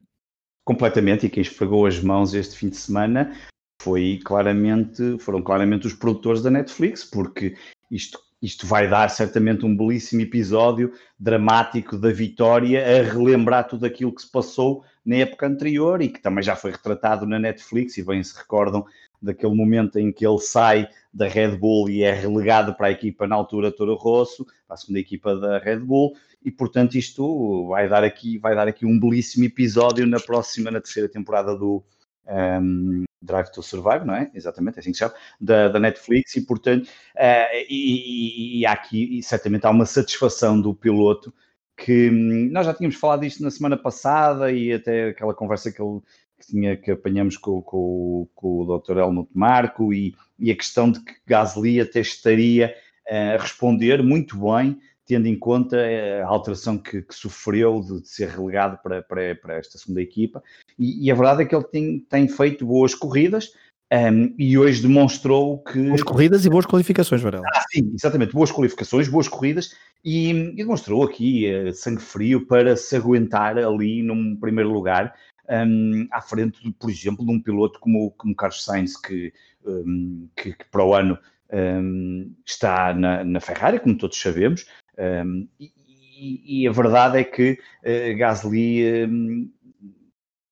[SPEAKER 2] Completamente, e quem esfregou as mãos este fim de semana foi claramente, foram claramente os produtores da Netflix, porque isto isto vai dar certamente um belíssimo episódio dramático da vitória a relembrar tudo aquilo que se passou na época anterior e que também já foi retratado na Netflix e bem se recordam daquele momento em que ele sai da Red Bull e é relegado para a equipa na altura Toro Rosso, para a segunda equipa da Red Bull e portanto isto vai dar aqui vai dar aqui um belíssimo episódio na próxima na terceira temporada do um, Drive to Survive, não é? Exatamente, é assim que se chama, da, da Netflix, e portanto, uh, e, e, há aqui, e certamente há uma satisfação do piloto que hum, nós já tínhamos falado disto na semana passada e até aquela conversa que ele que tinha que apanhamos com, com, com o Dr. Helmut Marco e, e, a questão de que Gasly até estaria a responder muito bem tendo em conta eh, a alteração que, que sofreu de, de, ser relegado para, para, para esta segunda equipa. E, e, a verdade é que ele tem, tem feito boas corridas um, ehm, e hoje demonstrou que.
[SPEAKER 1] Boas corridas e boas qualificações, Varela.
[SPEAKER 2] Ah, sim, exatamente, boas qualificações, boas corridas e, e demonstrou aqui uh, sangue frio para se aguentar ali num primeiro lugar. Um, à frente, por exemplo, de um piloto como, como Carlos Sainz, que, um, que, que para o ano um, está na, na, Ferrari, como todos sabemos, e, e, a verdade é que uh, Gasly um,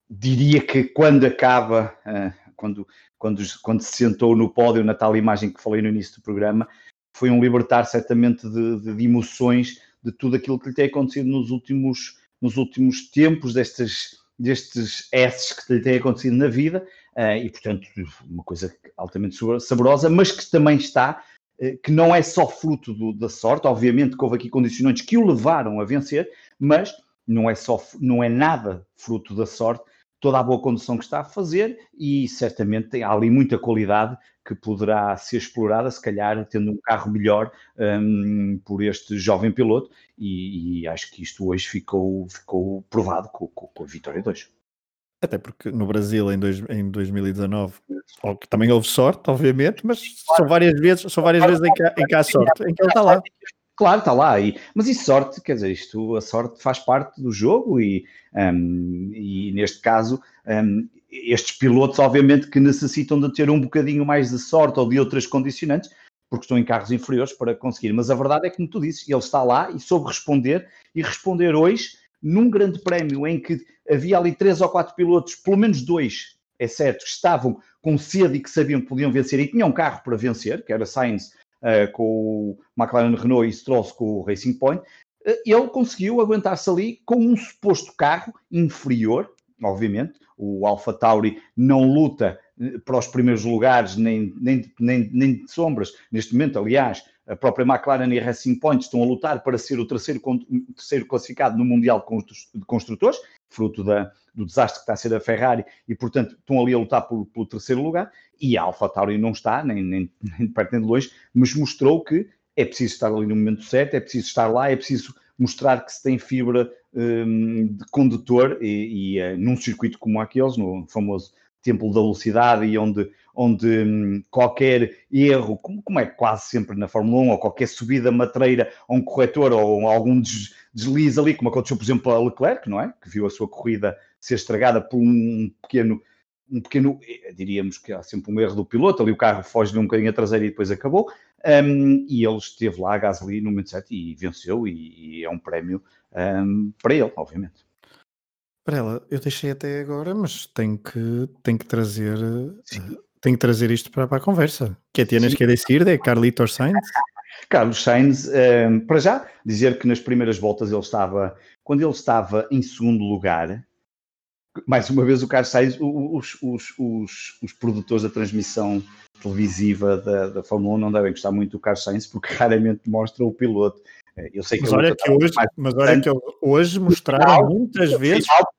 [SPEAKER 2] diria que quando acaba, uh, quando, quando, quando se sentou no pódio, na tal imagem que falei no início do programa, foi um libertar certamente de, de, de emoções de tudo aquilo que lhe tem acontecido nos últimos, nos últimos tempos, destes, destes S's que lhe tem acontecido na vida, uh, e portanto, uma coisa altamente saborosa, mas que também está eh, que não é só fruto do, da sorte, obviamente que houve aqui condicionantes que o levaram a vencer, mas não é só, não é nada fruto da sorte, toda a boa condução que está a fazer e certamente tem, há ali muita qualidade que poderá ser explorada, se calhar tendo um carro melhor um, por este jovem piloto e, e, acho que isto hoje ficou, ficou provado com, com, com a vitória 2.
[SPEAKER 1] Até porque no Brasil em, dois, em 2019 também houve sorte, obviamente, mas são várias vezes, são várias vezes em que, há, em que há sorte, em que ele está lá.
[SPEAKER 2] Claro, está lá. E, mas e sorte, quer dizer, isto, a sorte faz parte do jogo e, um, e neste caso, um, estes pilotos, obviamente, que necessitam de ter um bocadinho mais de sorte ou de outras condicionantes, porque estão em carros inferiores para conseguir. Mas a verdade é que, como tu dizes, ele está lá e soube responder e responder hoje num grande prémio em que havia ali três ou quatro pilotos, pelo menos dois, é certo, que estavam com sede e que sabiam que podiam vencer e tinham um carro para vencer, que era Sainz uh, com o McLaren Renault e Stroll com o Racing Point, uh, ele conseguiu aguentar-se ali com um suposto carro inferior, obviamente. O Alpha Tauri não luta eh, para os primeiros lugares, nem, nem, nem, nem de sombras. Neste momento, aliás, a própria McLaren e a Racing Point estão a lutar para ser o terceiro, terceiro classificado no Mundial de Construtores, fruto da, do desastre que está a ser a Ferrari, e portanto estão ali a lutar por, pelo terceiro lugar, e a Alfa Tauri não está, nem, nem, nem de perto nem de longe, mas mostrou que é preciso estar ali no momento certo, é preciso estar lá, é preciso mostrar que se tem fibra um, de condutor, e, e uh, num circuito como aqueles, no famoso Templo da Velocidade, e onde onde hum, qualquer erro, como, como, é quase sempre na Fórmula 1, ou qualquer subida matreira a um corretor ou algum des, deslize ali, como aconteceu, por exemplo, a Leclerc, não é? Que viu a sua corrida ser estragada por um pequeno, um pequeno, eh, diríamos que há sempre um erro do piloto, ali o carro foge-lhe um bocadinho a traseira e depois acabou, um, e ele esteve lá, a Gasly, no momento certo, e venceu, e, e é um prémio um, para ele, obviamente.
[SPEAKER 1] Para ela, eu deixei até agora, mas tenho que, tenho que trazer Sim tenho que trazer isto para, para a conversa. Que é tienes que decidir de Carlitos Sainz?
[SPEAKER 2] Carlos Sainz, um, ehm, para já, dizer que nas primeiras voltas ele estava, quando ele estava em segundo lugar, mais uma vez o Carlos Sainz, os, os, os, os produtores da transmissão televisiva da, da Fórmula 1 não devem gostar muito do Carlos Sainz porque raramente mostra o piloto. Eh, eu sei que
[SPEAKER 1] mas olha que hoje, mas olha que hoje mostraram final, muitas vezes final,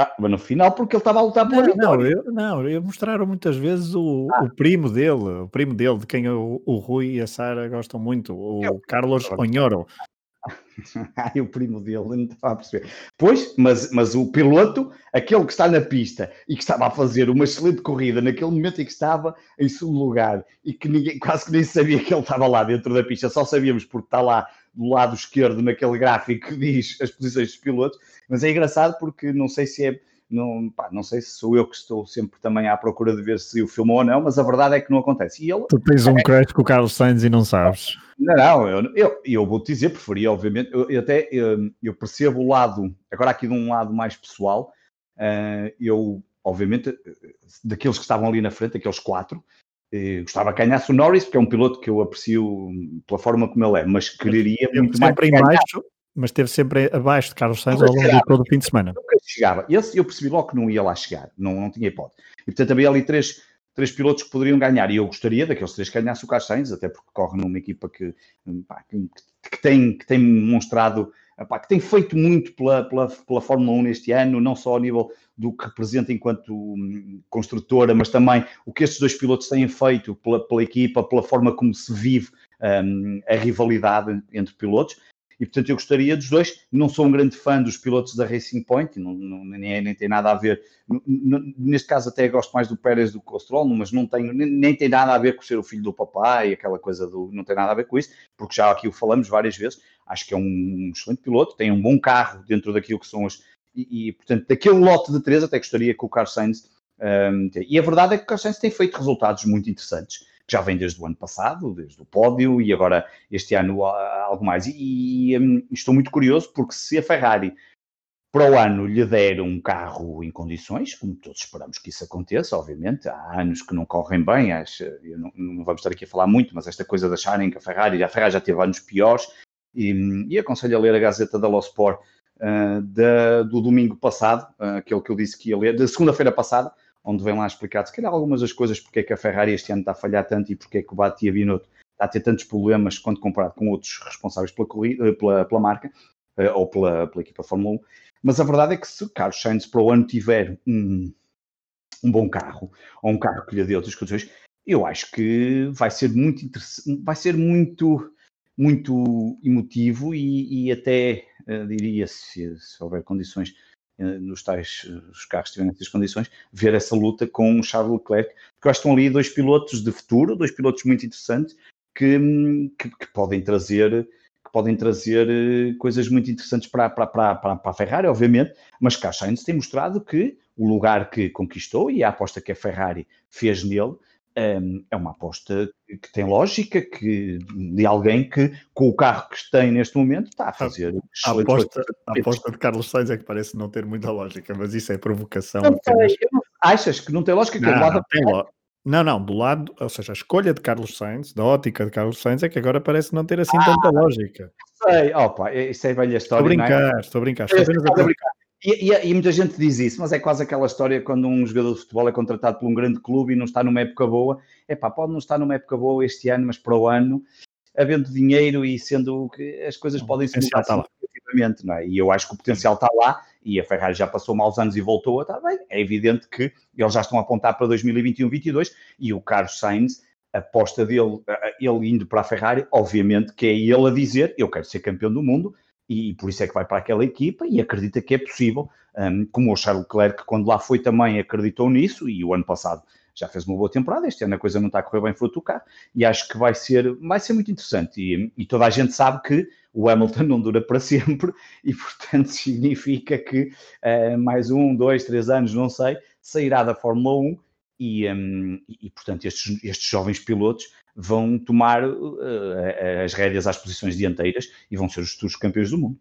[SPEAKER 2] ah, mas no final, porque ele estava a lutar pela
[SPEAKER 1] não. Não, eu, não, eu mostraram muitas vezes o, ah. o primo dele, o primo dele, de quem o, o Rui e a Sara gostam muito, o eu, Carlos Onhoro.
[SPEAKER 2] Ai, o primo dele, não estava a perceber. Pois, mas, mas o piloto, aquele que está na pista e que estava a fazer uma excelente corrida naquele momento em que estava em segundo lugar e que ninguém, quase que nem sabia que ele estava lá dentro da pista, só sabíamos porque está lá do lado esquerdo naquele gráfico que diz as posições dos pilotos, mas é engraçado porque não sei se é não, pá, não sei se sou eu que estou sempre também à procura de ver se o filmou ou não, mas a verdade é que não acontece. E ele,
[SPEAKER 1] tu tens um é, com o Carlos Sainz e não sabes.
[SPEAKER 2] Não, não, eu, eu, eu vou-te dizer, preferia, obviamente, eu, eu até eu, eu, percebo o lado, agora aqui de um lado mais pessoal, uh, eu, obviamente, daqueles que estavam ali na frente, aqueles quatro, eh, gostava que ganhasse o Norris, porque é um piloto que eu aprecio pela forma como ele é, mas quereria muito mais.
[SPEAKER 1] Sempre em baixo, mas esteve sempre abaixo de Carlos Sainz ao longo de todo o fim de semana.
[SPEAKER 2] Nunca chegava. Esse eu percebi logo que não ia lá chegar, não, não tinha hipótese. E portanto havia ali três, três pilotos que poderiam ganhar, e eu gostaria daqueles três que ganhasse o Carlos Sainz, até porque corre numa equipa que, pá, que, que, tem, que tem mostrado, pá, que tem feito muito pela, pela, pela Fórmula 1 neste ano, não só ao nível do que representa enquanto hum, construtora, mas também o que estes dois pilotos têm feito pela, pela equipa, pela forma como se vive um, a rivalidade entre pilotos e portanto eu gostaria dos dois. Não sou um grande fã dos pilotos da Racing Point, não, não, nem, nem tem nada a ver. Neste caso, até gosto mais do Pérez do que do Stroll, mas não tenho, nem, nem, tem nada a ver com ser o filho do papai, aquela coisa do. Não tem nada a ver com isso, porque já aqui o falamos várias vezes. Acho que é um excelente piloto, tem um bom carro dentro daquilo que são as. E, e portanto, daquele lote de três, até gostaria que o Carlos Sainz. Um, e a verdade é que o Carlos Sainz tem feito resultados muito interessantes que já vem desde o ano passado, desde o pódio, e agora este ano algo mais. E, e um, estou muito curioso porque se a Ferrari para o ano lhe der um carro em condições, como todos esperamos que isso aconteça, obviamente, há anos que não correm bem, acho, não, não, vamos estar aqui a falar muito, mas esta coisa de acharem que a Ferrari, a Ferrari já teve anos piores, e, e aconselho a ler a Gazeta da Losport uh, da, do domingo passado, uh, aquele que eu disse que ia ler, da segunda-feira passada, onde vem lá explicado, se calhar, algumas das coisas, porque é que a Ferrari este ano está a falhar tanto e porque é que o Batia Binotto está a ter tantos problemas quando comparado com outros responsáveis pela, corrida, pela, pela marca eh, ou pela, pela equipa Fórmula 1. Mas a verdade é que se Carlos Sainz para o ano tiver um, um bom carro ou um carro que lhe dê outras condições, eu acho que vai ser muito interessante, vai ser muito, muito emotivo e, e até uh, diria se, se houver condições eh, nos tais eh, os carros estiverem nessas condições, ver essa luta com o Charles Leclerc, porque eu acho que estão ali dois pilotos de futuro, dois pilotos muito interessantes que, que, que podem trazer que podem trazer eh, coisas muito interessantes para, para, para, para, a Ferrari, obviamente, mas Carlos Sainz tem mostrado que o lugar que conquistou e a aposta que a Ferrari fez nele é uma aposta que tem lógica, que, de alguém que, com o carro que tem neste momento, está a fazer.
[SPEAKER 1] A, aposta, a aposta de Carlos Sainz é que parece não ter muita lógica, mas isso é provocação. Não
[SPEAKER 2] não, achas que não tem lógica?
[SPEAKER 1] Não, não, tem não, não, do lado, ou seja, a escolha de Carlos Sainz, da ótica de Carlos Sainz, é que agora parece não ter assim ah, tanta lógica.
[SPEAKER 2] Sei, opa, isso é velha história.
[SPEAKER 1] Estou a brincar, é? estou a brincar. Estou apenas a brincar.
[SPEAKER 2] E, e, e, muita gente diz isso, mas é quase aquela história quando um jogador de futebol é contratado por um grande clube e não está numa época boa. É pá, pode não estar numa época boa este ano, mas para o ano, havendo dinheiro e sendo que as coisas podem ser mudar tá significativamente, não é? E eu acho que o potencial está lá e a Ferrari já passou maus anos e voltou a estar bem. É evidente que eles já estão a apontar para 2021-22 e o Carlos Sainz, a aposta dele, ele indo para a Ferrari, obviamente que é ele a dizer: Eu quero ser campeão do mundo e por isso é que vai para aquela equipa e acredita que é possível, um, como o Charles Leclerc, quando lá foi também acreditou nisso e o ano passado já fez uma boa temporada, este ano a coisa não está a correr bem fruto do carro e acho que vai ser, vai ser muito interessante. E, e, toda a gente sabe que o Hamilton não dura para sempre e portanto significa que uh, mais um, dois, três anos, não sei, sairá da Fórmula 1 e, um, e, portanto estes, estes jovens pilotos vão tomar uh, as rédeas às posições dianteiras e vão ser os futuros campeões do mundo.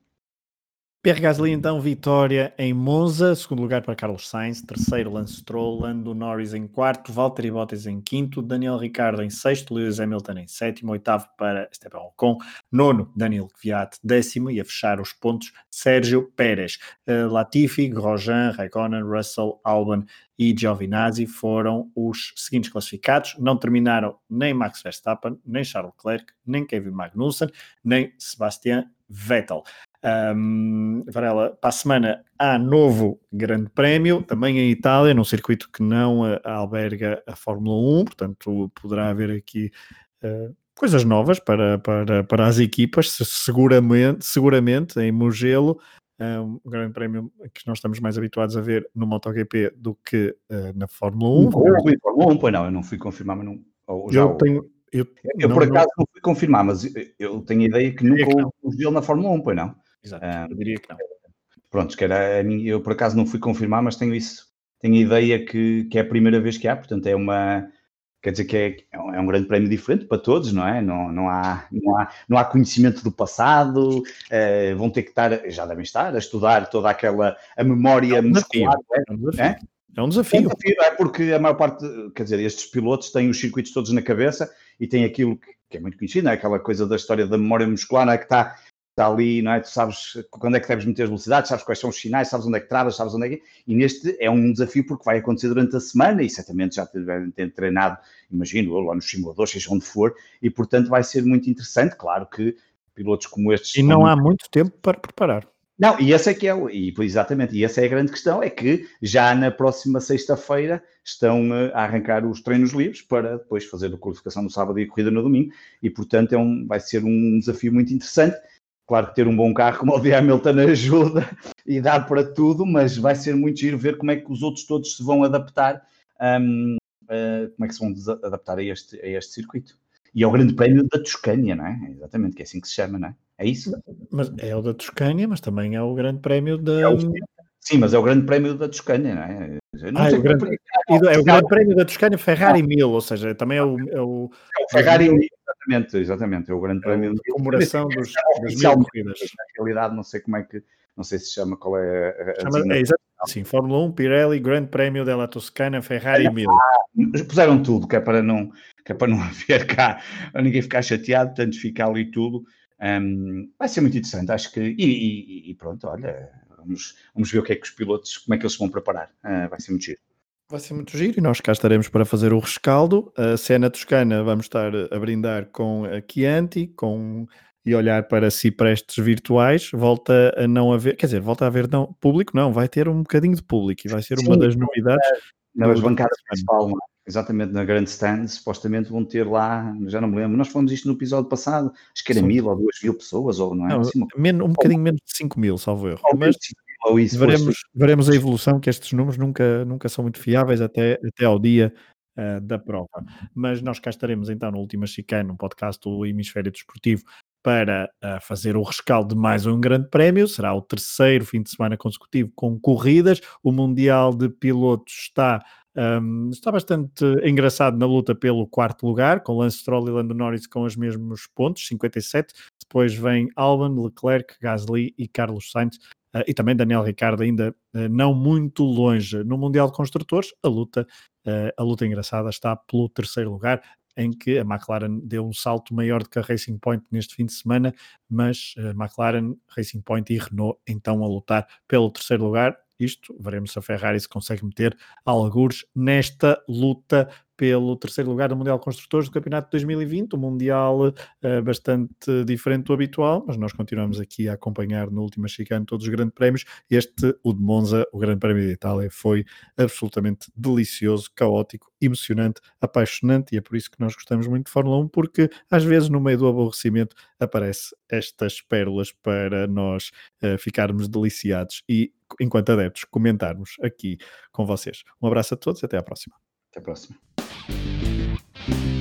[SPEAKER 1] Pierre Gasly, então, vitória em Monza, segundo lugar para Carlos Sainz, terceiro Lance Stroll, Lando Norris em quarto, Valtteri Bottas em quinto, Daniel Ricciardo em sexto, Lewis Hamilton em sétimo, oitavo para Esteban Ocon, nono Daniel Kvyat, décimo e a fechar os pontos Sérgio Pérez, uh, Latifi, Grosjean, Raikkonen, Russell, Albon e Giovinazzi foram os seguintes classificados, não terminaram nem Max Verstappen, nem Charles Leclerc, nem Kevin Magnussen, nem Sebastian Vettel. Um, Varela, para a semana há novo Grande Prémio, também em Itália, num circuito que não alberga a Fórmula 1, portanto poderá haver aqui uh, coisas novas para, para, para as equipas, seguramente, seguramente em Mugello, um grande prémio que nós estamos mais habituados a ver no MotoGP do que uh, na Fórmula 1.
[SPEAKER 2] Não, fui Fórmula 1, pois não, eu não fui confirmar, mas não.
[SPEAKER 1] Ou, já, eu tenho.
[SPEAKER 2] Eu, eu não, por acaso não... não... fui confirmar, mas eu tenho a ideia que nunca houve Mugello na Fórmula 1, pois não.
[SPEAKER 1] Exato, um, eu diria que não.
[SPEAKER 2] Pronto, que era a minha, eu por acaso não fui confirmar, mas tenho isso, tenho a ideia que, que é a primeira vez que há, portanto é uma, quer dizer que é, é um grande prémio diferente para todos, não é? Não, não, há, não, há, não há conhecimento do passado, uh, vão ter que estar, já devem estar, a estudar toda aquela a memória é um muscular.
[SPEAKER 1] É? é? um desafio. É? É um desafio. É um desafio,
[SPEAKER 2] é porque a maior parte, quer dizer, estes pilotos têm os circuitos todos na cabeça e têm aquilo que, que é muito conhecido, é? aquela coisa da história da memória muscular, é? que está está ali, não é? Tu sabes quando é que deves meter as velocidades, sabes quais são os sinais, sabes onde é que travas, sabes onde é que. E neste é um desafio porque vai acontecer durante a semana e certamente já devem ter treinado, imagino, lá nos simuladores, seja onde for, e portanto vai ser muito interessante. Claro que pilotos como estes.
[SPEAKER 1] E não há muito tempo para preparar.
[SPEAKER 2] Não, e esse é que é, e exatamente, e essa é a grande questão, é que já na próxima sexta-feira estão eh, a arrancar os treinos livres para depois fazer a qualificação no sábado e a corrida no domingo, e portanto é um, vai ser um desafio muito interessante Claro que ter um bom carro como o de Hamilton ajuda e dá para tudo, mas vai ser muito giro ver como é que os outros todos se vão adaptar, um, uh, como é que se vão adaptar a este, a este circuito. E é o grande prémio da Toscânia, não é? Exatamente, que é assim que se chama, não é? É isso?
[SPEAKER 1] Mas é o da Toscânia, mas também é o grande prémio da...
[SPEAKER 2] É o, sim, mas é o grande prémio da Toscânia, não é?
[SPEAKER 1] Não ah, é, o grande, é o grande prémio da Toscânia Ferrari 1000, ou seja, também é o... É o,
[SPEAKER 2] é o Ferrari 1000 Exatamente, exatamente. É o grande
[SPEAKER 1] é prémio.
[SPEAKER 2] de
[SPEAKER 1] comemoração dos, das mil corridas.
[SPEAKER 2] Na realidade, não sei como é que, não sei se chama qual é a,
[SPEAKER 1] chama, é exatamente sim, Fórmula 1, Pirelli, Grande Prémio della Toscana, Ferrari 1000.
[SPEAKER 2] Ah, puseram tudo, que é para não, que é para não haver cá, ninguém ficar chateado, tanto fica ali tudo. Um, vai ser muito interessante, acho que. E, e, e, pronto, olha, vamos, vamos ver o que é que os pilotos, como é que eles se vão preparar. Uh, vai ser muito giro.
[SPEAKER 1] Vai ser muito giro e nós cá estaremos para fazer o rescaldo. A cena toscana vamos estar a brindar com a Chianti com, e olhar para ciprestes virtuais. Volta a não haver, quer dizer, volta a haver não, público, não, vai ter um bocadinho de público e vai ser Sim, uma das novidades.
[SPEAKER 2] Nas bancadas principal, exatamente na grande stand, supostamente vão ter lá, já não me lembro, nós falamos isto no episódio passado, acho que era Sim. mil ou duas mil pessoas, ou não é? Não,
[SPEAKER 1] assim, um bocadinho menos de 5 mil, salvo erro. Mas, veremos, veremos a evolução, que estes números nunca, nunca são muito fiáveis até, até ao dia uh, da prova. Mas nós cá estaremos então no Última Chicane, um podcast do Hemisfério Desportivo, para uh, fazer o rescaldo de mais um grande prémio. Será o terceiro fim de semana consecutivo com corridas. O Mundial de Pilotos está um, está bastante engraçado na luta pelo quarto lugar, com Lance Stroll e Lando Norris com os mesmos pontos, 57. Depois vem Albon, Leclerc, Gasly e Carlos Sainz Uh, e também Daniel Ricardo ainda uh, não muito longe no Mundial de Construtores, a luta, uh, a luta engraçada está pelo terceiro lugar, em que a McLaren deu um salto maior do que a Racing Point neste fim de semana, mas McLaren, Racing Point e Renault então a lutar pelo terceiro lugar. Isto, veremos se a Ferrari se consegue meter algures nesta luta pelo terceiro lugar no Mundial de Construtores do Campeonato de 2020, um Mundial uh, bastante diferente do habitual, mas nós continuamos aqui a acompanhar no último chicane todos os grandes prémios. Este, o de Monza, o Grande Prémio de Itália, foi absolutamente delicioso, caótico, emocionante, apaixonante e é por isso que nós gostamos muito de Fórmula 1, porque às vezes no meio do aborrecimento aparece estas pérolas para nós uh, ficarmos deliciados e, enquanto adeptos, comentarmos aqui com vocês. Um abraço a todos e até à próxima.
[SPEAKER 2] Até a próxima. You.